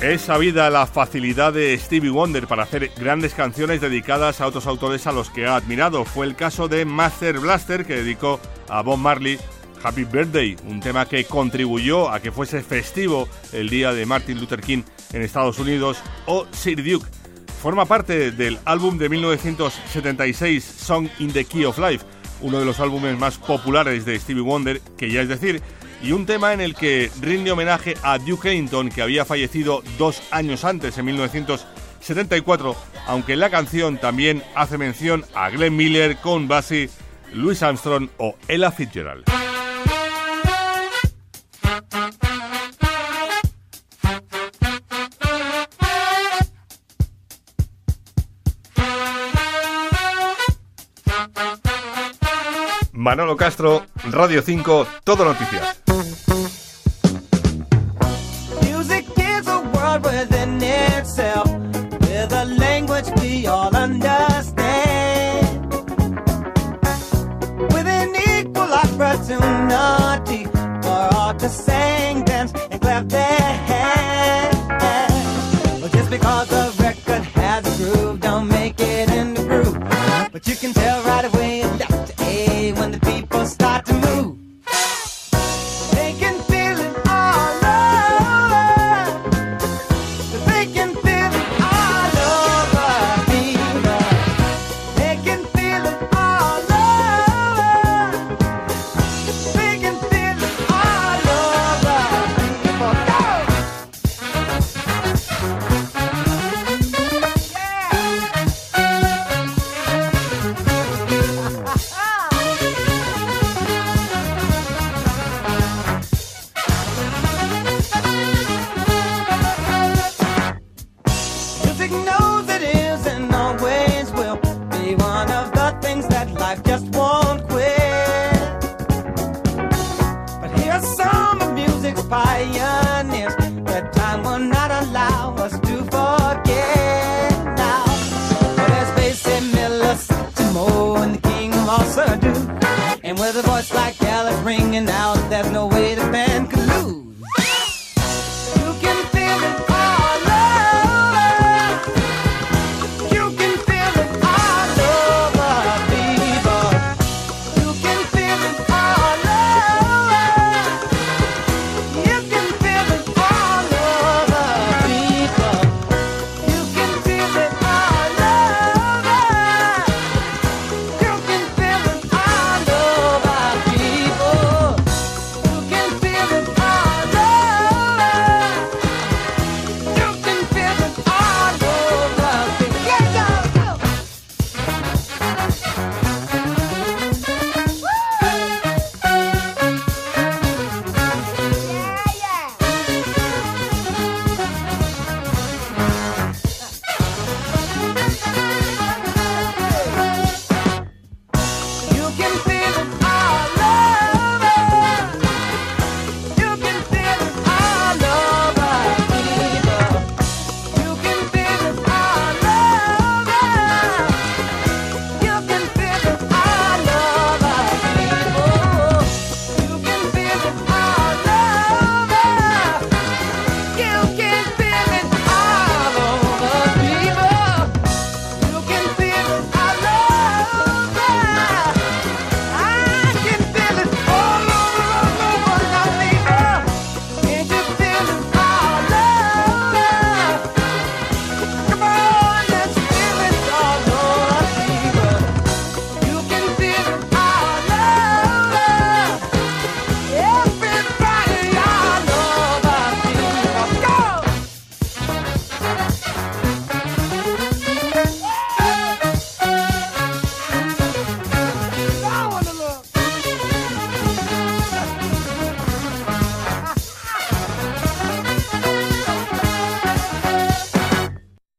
Es sabida la facilidad de Stevie Wonder para hacer grandes canciones dedicadas a otros autores a los que ha admirado. Fue el caso de Master Blaster que dedicó a Bob Marley Happy Birthday, un tema que contribuyó a que fuese festivo el día de Martin Luther King en Estados Unidos, o Sir Duke. Forma parte del álbum de 1976 Song in the Key of Life, uno de los álbumes más populares de Stevie Wonder, que ya es decir, y un tema en el que rinde homenaje a Duke Ellington, que había fallecido dos años antes, en 1974, aunque la canción también hace mención a Glenn Miller, Con Basie, Louis Armstrong o Ella Fitzgerald. Manolo Castro, Radio 5, Todo Noticias. Music is a world within itself, with a language we all understand. With an equal opportunity for all to sing, dance, and clap their hands. Just because the record has a groove, don't make it in the groove. But you can tell right away that time will not allow us to forget there's Basie Miller, Satchmo, and the King of. And with a voice like Ella's ringing out, there's no way the band could lose. You can feel it